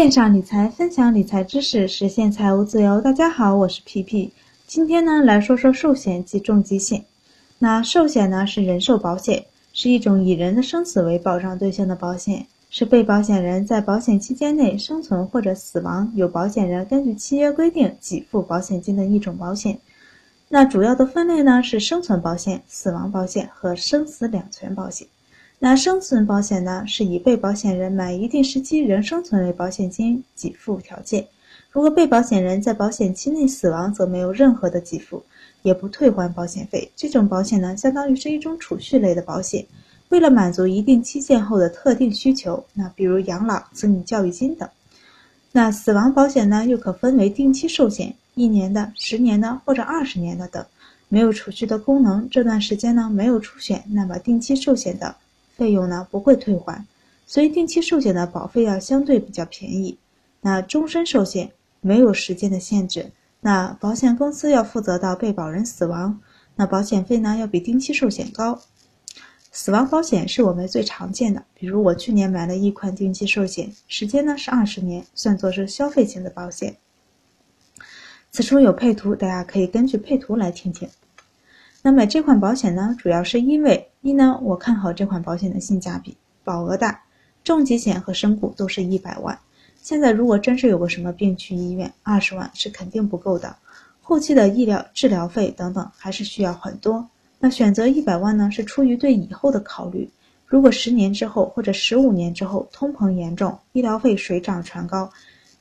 线上理财，分享理财知识，实现财务自由。大家好，我是皮皮。今天呢，来说说寿险及重疾险。那寿险呢，是人寿保险，是一种以人的生死为保障对象的保险，是被保险人在保险期间内生存或者死亡，由保险人根据契约规定给付保险金的一种保险。那主要的分类呢，是生存保险、死亡保险和生死两全保险。那生存保险呢，是以被保险人满一定时期仍生存为保险金给付条件。如果被保险人在保险期内死亡，则没有任何的给付，也不退还保险费。这种保险呢，相当于是一种储蓄类的保险，为了满足一定期限后的特定需求，那比如养老、子女教育金等。那死亡保险呢，又可分为定期寿险，一年的、十年的或者二十年的等，没有储蓄的功能。这段时间呢，没有出险，那么定期寿险的。费用呢不会退还，所以定期寿险的保费要相对比较便宜。那终身寿险没有时间的限制，那保险公司要负责到被保人死亡，那保险费呢要比定期寿险高。死亡保险是我们最常见的，比如我去年买了一款定期寿险，时间呢是二十年，算作是消费型的保险。此处有配图，大家可以根据配图来听听。那买这款保险呢，主要是因为一呢，我看好这款保险的性价比，保额大，重疾险和身故都是一百万。现在如果真是有个什么病去医院，二十万是肯定不够的，后期的医疗治疗费等等还是需要很多。那选择一百万呢，是出于对以后的考虑。如果十年之后或者十五年之后通膨严重，医疗费水涨船高，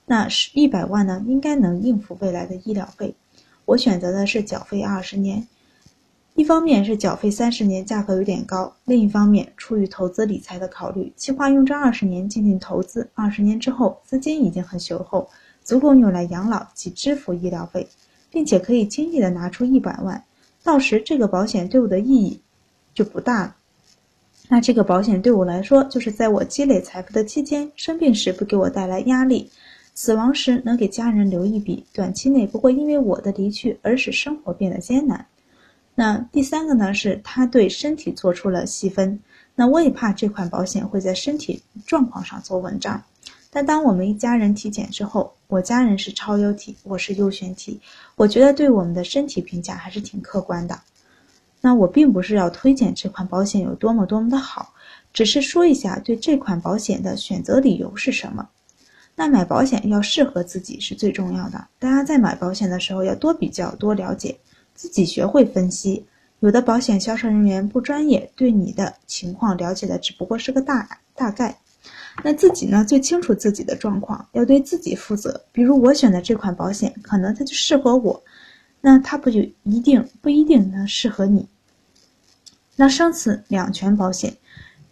那是一百万呢，应该能应付未来的医疗费。我选择的是缴费二十年。一方面是缴费三十年价格有点高，另一方面出于投资理财的考虑，计划用这二十年进行投资，二十年之后资金已经很雄厚，足够用来养老及支付医疗费，并且可以轻易的拿出一百万，到时这个保险对我的意义就不大了。那这个保险对我来说，就是在我积累财富的期间，生病时不给我带来压力，死亡时能给家人留一笔，短期内不会因为我的离去而使生活变得艰难。那第三个呢，是他对身体做出了细分。那我也怕这款保险会在身体状况上做文章。但当我们一家人体检之后，我家人是超优体，我是优选体，我觉得对我们的身体评价还是挺客观的。那我并不是要推荐这款保险有多么多么的好，只是说一下对这款保险的选择理由是什么。那买保险要适合自己是最重要的。大家在买保险的时候要多比较，多了解。自己学会分析，有的保险销售人员不专业，对你的情况了解的只不过是个大大概。那自己呢，最清楚自己的状况，要对自己负责。比如我选的这款保险，可能它就适合我，那它不就一定不一定能适合你？那生死两全保险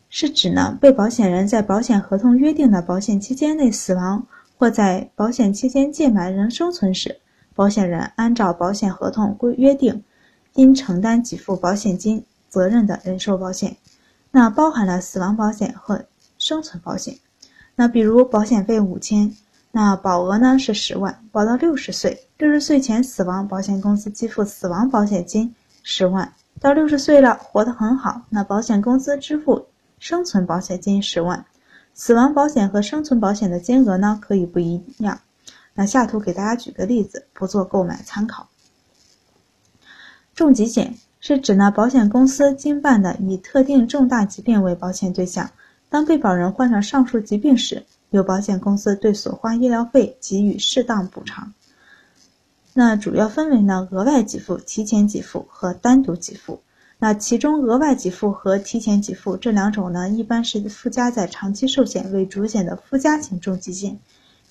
是指呢，被保险人在保险合同约定的保险期间内死亡，或在保险期间届满仍生存时。保险人按照保险合同规约定，应承担给付保险金责任的人寿保险，那包含了死亡保险和生存保险。那比如保险费五千，那保额呢是十万，保到六十岁，六十岁前死亡，保险公司给付死亡保险金十万；到六十岁了，活得很好，那保险公司支付生存保险金十万。死亡保险和生存保险的金额呢可以不一样。那下图给大家举个例子，不做购买参考。重疾险是指呢，保险公司经办的以特定重大疾病为保险对象，当被保人患上上述疾病时，由保险公司对所花医疗费给予适当补偿。那主要分为呢，额外给付、提前给付和单独给付。那其中额外给付和提前给付这两种呢，一般是附加在长期寿险为主险的附加型重疾险，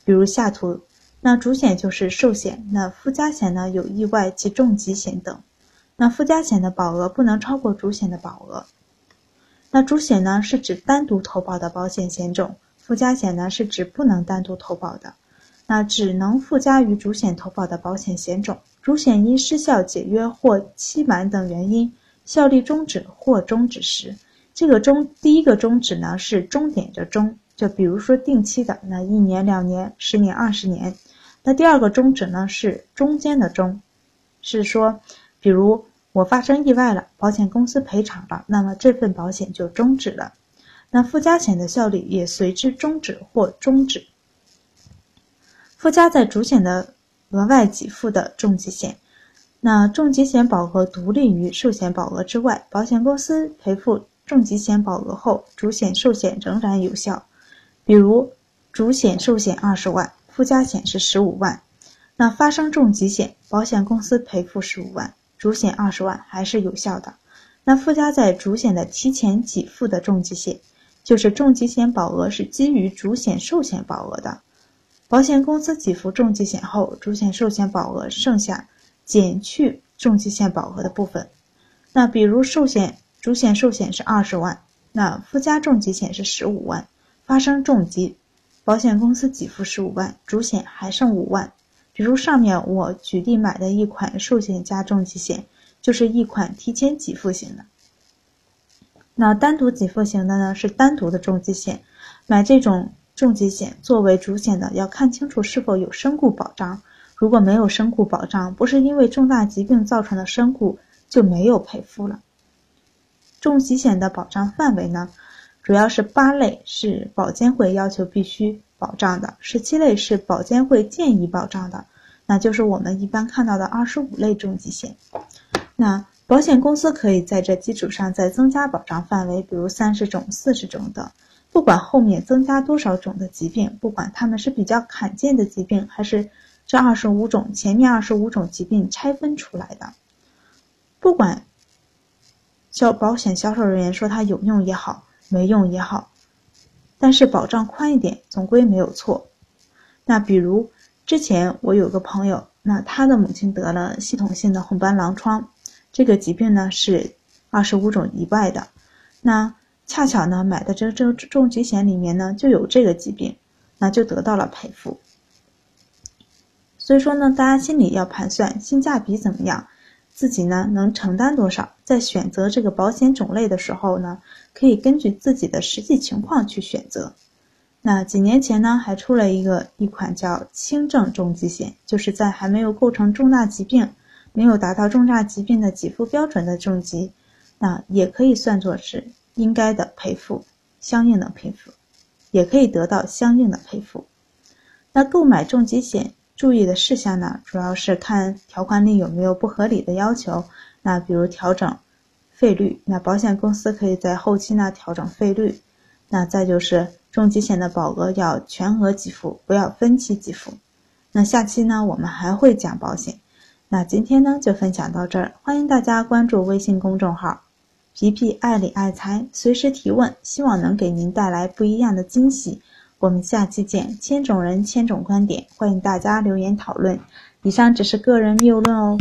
比如下图。那主险就是寿险，那附加险呢有意外及重疾险等。那附加险的保额不能超过主险的保额。那主险呢是指单独投保的保险险种，附加险呢是指不能单独投保的，那只能附加于主险投保的保险险种。主险因失效、解约或期满等原因效力终止或终止时，这个终第一个终止呢是终点的终，就比如说定期的那一年、两年、十年、二十年。那第二个终止呢是中间的中，是说，比如我发生意外了，保险公司赔偿了，那么这份保险就终止了，那附加险的效力也随之终止或终止。附加在主险的额外给付的重疾险。那重疾险保额独立于寿险保额之外，保险公司赔付重疾险保额后，主险寿险仍然有效。比如，主险寿险二十万，附加险是十五万，那发生重疾险，保险公司赔付十五万，主险二十万还是有效的。那附加在主险的提前给付的重疾险，就是重疾险保额是基于主险寿险保额的，保险公司给付重疾险后，主险寿险保额剩下。减去重疾险保额的部分，那比如寿险主险寿险是二十万，那附加重疾险是十五万，发生重疾，保险公司给付十五万，主险还剩五万。比如上面我举例买的一款寿险加重疾险，就是一款提前给付型的。那单独给付型的呢，是单独的重疾险。买这种重疾险作为主险的，要看清楚是否有身故保障。如果没有身故保障，不是因为重大疾病造成的身故，就没有赔付了。重疾险的保障范围呢，主要是八类是保监会要求必须保障的，十七类是保监会建议保障的，那就是我们一般看到的二十五类重疾险。那保险公司可以在这基础上再增加保障范围，比如三十种、四十种等。不管后面增加多少种的疾病，不管他们是比较罕见的疾病还是。这二十五种，前面二十五种疾病拆分出来的，不管销保险销售人员说它有用也好，没用也好，但是保障宽一点，总归没有错。那比如之前我有个朋友，那他的母亲得了系统性的红斑狼疮，这个疾病呢是二十五种以外的，那恰巧呢买的这这重疾险里面呢就有这个疾病，那就得到了赔付。所以说呢，大家心里要盘算性价比怎么样，自己呢能承担多少，在选择这个保险种类的时候呢，可以根据自己的实际情况去选择。那几年前呢，还出了一个一款叫轻症重疾险，就是在还没有构成重大疾病、没有达到重大疾病的给付标准的重疾，那也可以算作是应该的赔付，相应的赔付，也可以得到相应的赔付。那购买重疾险。注意的事项呢，主要是看条款里有没有不合理的要求。那比如调整费率，那保险公司可以在后期呢调整费率。那再就是重疾险的保额要全额给付，不要分期给付。那下期呢，我们还会讲保险。那今天呢就分享到这儿，欢迎大家关注微信公众号“皮皮爱理爱财”，随时提问，希望能给您带来不一样的惊喜。我们下期见，千种人千种观点，欢迎大家留言讨论。以上只是个人谬论哦。